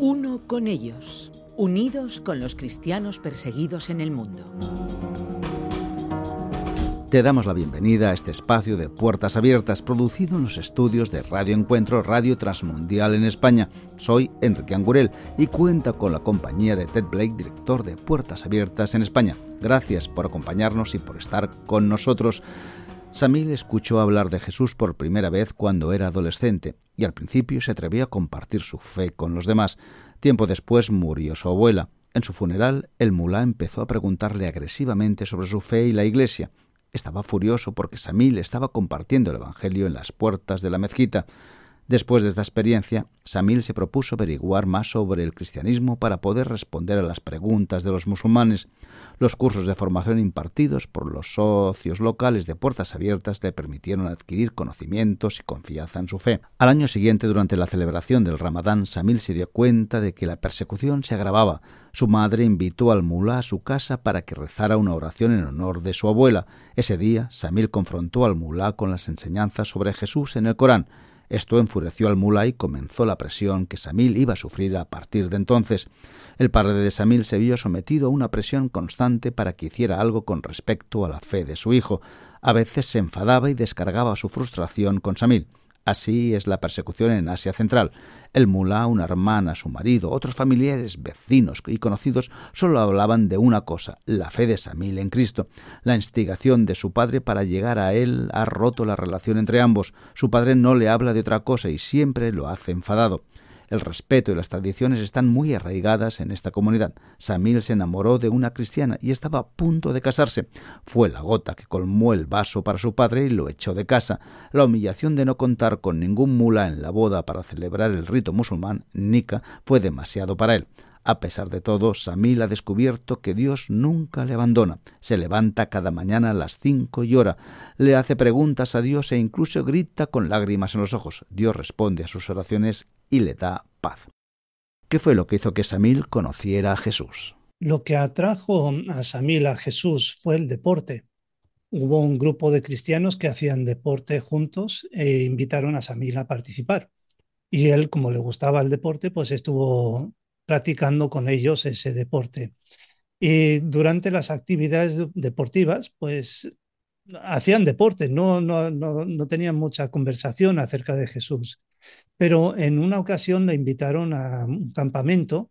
Uno con ellos, unidos con los cristianos perseguidos en el mundo. Te damos la bienvenida a este espacio de Puertas Abiertas producido en los estudios de Radio Encuentro Radio Transmundial en España. Soy Enrique Angurel y cuenta con la compañía de Ted Blake, director de Puertas Abiertas en España. Gracias por acompañarnos y por estar con nosotros. Samil escuchó hablar de Jesús por primera vez cuando era adolescente y al principio se atrevió a compartir su fe con los demás. Tiempo después murió su abuela. En su funeral, el mulá empezó a preguntarle agresivamente sobre su fe y la iglesia. Estaba furioso porque Samil estaba compartiendo el Evangelio en las puertas de la mezquita. Después de esta experiencia, Samil se propuso averiguar más sobre el cristianismo para poder responder a las preguntas de los musulmanes. Los cursos de formación impartidos por los socios locales de Puertas Abiertas le permitieron adquirir conocimientos y confianza en su fe. Al año siguiente, durante la celebración del Ramadán, Samil se dio cuenta de que la persecución se agravaba. Su madre invitó al mulá a su casa para que rezara una oración en honor de su abuela. Ese día, Samil confrontó al mulá con las enseñanzas sobre Jesús en el Corán. Esto enfureció al mulá y comenzó la presión que Samil iba a sufrir a partir de entonces. El padre de Samil se vio sometido a una presión constante para que hiciera algo con respecto a la fe de su hijo. A veces se enfadaba y descargaba su frustración con Samil. Así es la persecución en Asia Central. El mulá, una hermana, su marido, otros familiares, vecinos y conocidos solo hablaban de una cosa, la fe de Samil en Cristo. La instigación de su padre para llegar a él ha roto la relación entre ambos. Su padre no le habla de otra cosa y siempre lo hace enfadado. El respeto y las tradiciones están muy arraigadas en esta comunidad. Samil se enamoró de una cristiana y estaba a punto de casarse. Fue la gota que colmó el vaso para su padre y lo echó de casa. La humillación de no contar con ningún mula en la boda para celebrar el rito musulmán, Nika, fue demasiado para él. A pesar de todo, Samil ha descubierto que Dios nunca le abandona. Se levanta cada mañana a las cinco y hora, le hace preguntas a Dios e incluso grita con lágrimas en los ojos. Dios responde a sus oraciones y le da paz. ¿Qué fue lo que hizo que Samil conociera a Jesús? Lo que atrajo a Samil a Jesús fue el deporte. Hubo un grupo de cristianos que hacían deporte juntos e invitaron a Samil a participar. Y él, como le gustaba el deporte, pues estuvo practicando con ellos ese deporte. Y durante las actividades deportivas, pues hacían deporte, no, no, no, no tenían mucha conversación acerca de Jesús. Pero en una ocasión le invitaron a un campamento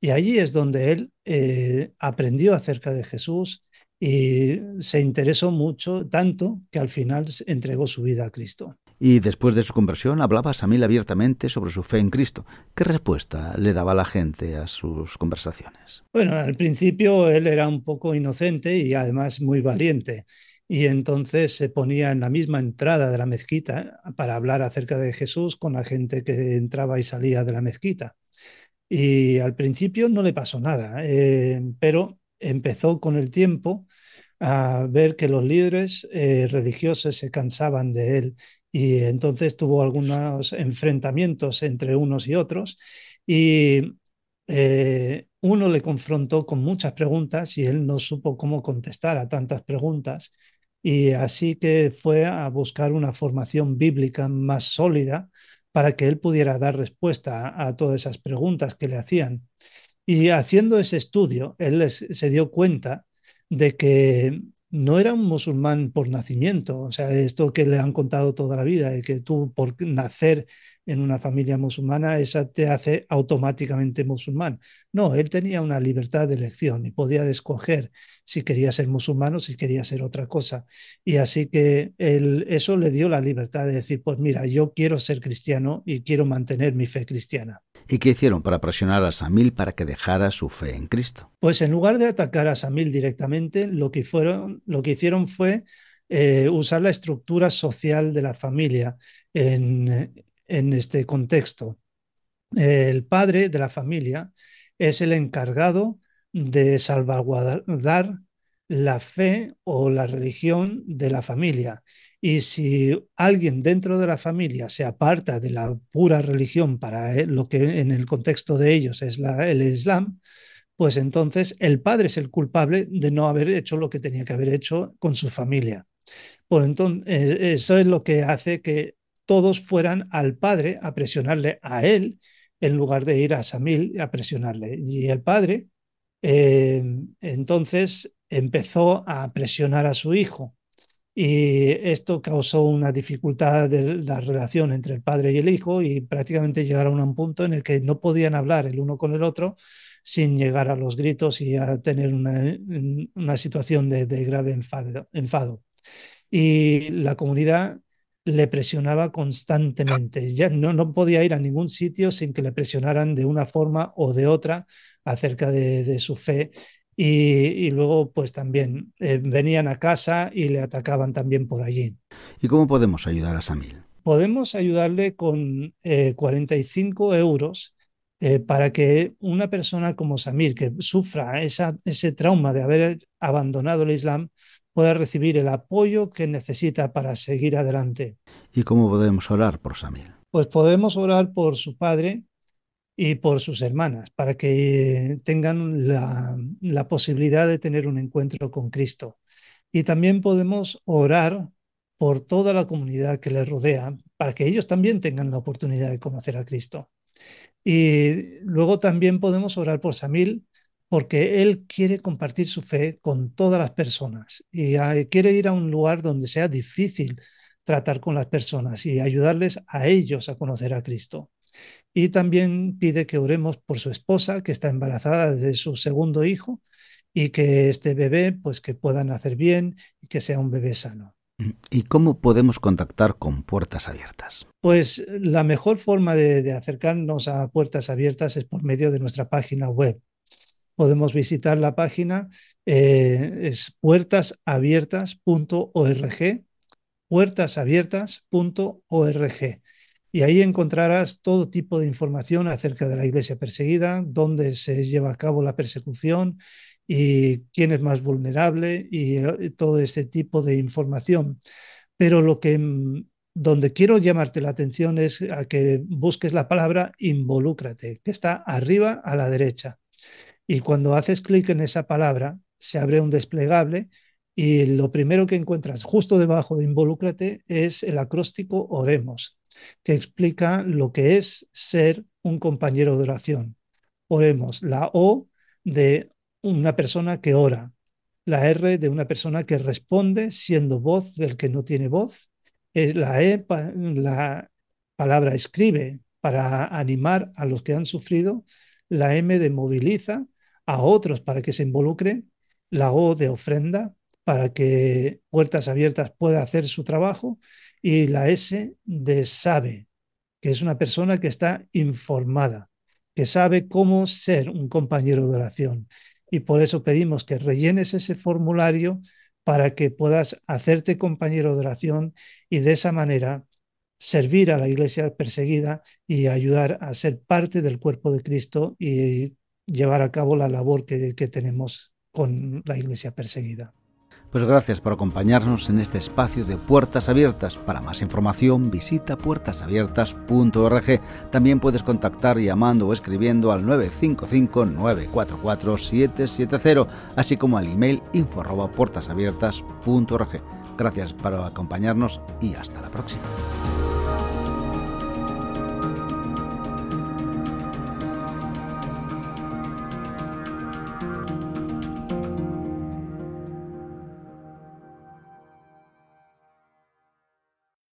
y allí es donde él eh, aprendió acerca de Jesús y se interesó mucho, tanto que al final entregó su vida a Cristo. Y después de su conversión hablaba Samil abiertamente sobre su fe en Cristo. ¿Qué respuesta le daba la gente a sus conversaciones? Bueno, al principio él era un poco inocente y además muy valiente y entonces se ponía en la misma entrada de la mezquita para hablar acerca de Jesús con la gente que entraba y salía de la mezquita. Y al principio no le pasó nada, eh, pero empezó con el tiempo a ver que los líderes eh, religiosos se cansaban de él y entonces tuvo algunos enfrentamientos entre unos y otros y eh, uno le confrontó con muchas preguntas y él no supo cómo contestar a tantas preguntas y así que fue a buscar una formación bíblica más sólida para que él pudiera dar respuesta a, todas esas preguntas que le hacían. Y haciendo ese estudio, él se dio cuenta de que no era un musulmán por nacimiento, o sea, esto que le han contado toda la vida, de que tú por nacer en una familia musulmana, esa te hace automáticamente musulmán. No, él tenía una libertad de elección y podía escoger si quería ser musulmán o si quería ser otra cosa. Y así que él, eso le dio la libertad de decir, pues mira, yo quiero ser cristiano y quiero mantener mi fe cristiana. ¿Y qué hicieron para presionar a Samil para que dejara su fe en Cristo? Pues en lugar de atacar a Samil directamente, lo que, fueron, lo que hicieron fue eh, usar la estructura social de la familia en, en este contexto. El padre de la familia es el encargado de salvaguardar la fe o la religión de la familia. Y si alguien dentro de la familia se aparta de la pura religión para lo que en el contexto de ellos es el Islam, pues entonces el padre es el culpable de no haber hecho lo que tenía que haber hecho con su familia. Por entonces, eh, eso es lo que hace que todos fueran al padre a presionarle a él en lugar de ir a Samil a presionarle. Y el padre eh, entonces empezó a presionar a su hijo. Y esto causó una dificultad de la relación entre el padre y el hijo y prácticamente llegaron a un punto en el que no podían hablar el uno con el otro sin llegar a los gritos y a tener una, una situación de, de grave enfado, enfado. Y la comunidad le presionaba constantemente. Ya no, no podía ir a ningún sitio sin que le presionaran de una forma o de otra acerca de, de su fe y, luego pues también eh, venían a casa y le atacaban también por allí. ¿Y cómo podemos ayudar a Samil? Podemos ayudarle con 45 eh, euros eh, para que una persona como Samir, que sufra esa, ese trauma de haber abandonado el Islam, pueda recibir el apoyo que necesita para seguir adelante. ¿Y cómo podemos orar por Samir? Pues podemos orar por su padre, y por sus hermanas, para que tengan la, posibilidad de tener un encuentro con Cristo. Y también podemos orar por toda la comunidad que les rodea, para que ellos también tengan la oportunidad de conocer a Cristo. Y luego también podemos orar por Samil, porque él quiere compartir su fe con todas las personas y quiere ir a un lugar donde sea difícil tratar con las personas y ayudarles a ellos a conocer a Cristo. Y también pide que oremos por su esposa, que está embarazada de su segundo hijo, y que este bebé, pues que pueda nacer bien y que sea un bebé sano. ¿Y cómo podemos contactar con Puertas Abiertas? Pues la mejor forma de, acercarnos a Puertas Abiertas es por medio de nuestra página web. Podemos visitar la página, eh, es puertasabiertas.org, puertasabiertas.org y ahí encontrarás todo tipo de información acerca de la iglesia perseguida, dónde se lleva a cabo la persecución y quién es más vulnerable y, eh, todo ese tipo de información. Pero lo que mm, donde quiero llamarte la atención es a que busques la palabra involúcrate, que está arriba a la derecha. Y cuando haces clic en esa palabra, se abre un desplegable y lo primero que encuentras justo debajo de involúcrate es el acróstico oremos que explica lo que es ser un compañero de oración. Oremos, la O de una persona que ora, la R de una persona que responde siendo voz del que no tiene voz, la E, la palabra escribe para animar a los que han sufrido, la M de moviliza a otros para que se involucren, la O de ofrenda para que Puertas Abiertas pueda hacer su trabajo y la S de sabe, que es una persona que está informada, que sabe cómo ser un compañero de oración. Y por eso pedimos que rellenes ese formulario para que puedas hacerte compañero de oración y de esa manera servir a la iglesia perseguida y ayudar a ser parte del cuerpo de Cristo y llevar a cabo la labor que, que tenemos con la iglesia perseguida. Pues gracias por acompañarnos en este espacio de Puertas Abiertas. Para más información visita puertasabiertas.org. También puedes contactar llamando o escribiendo al 955-944-770, así como al email info.puertasabiertas.org. Gracias por acompañarnos y hasta la próxima.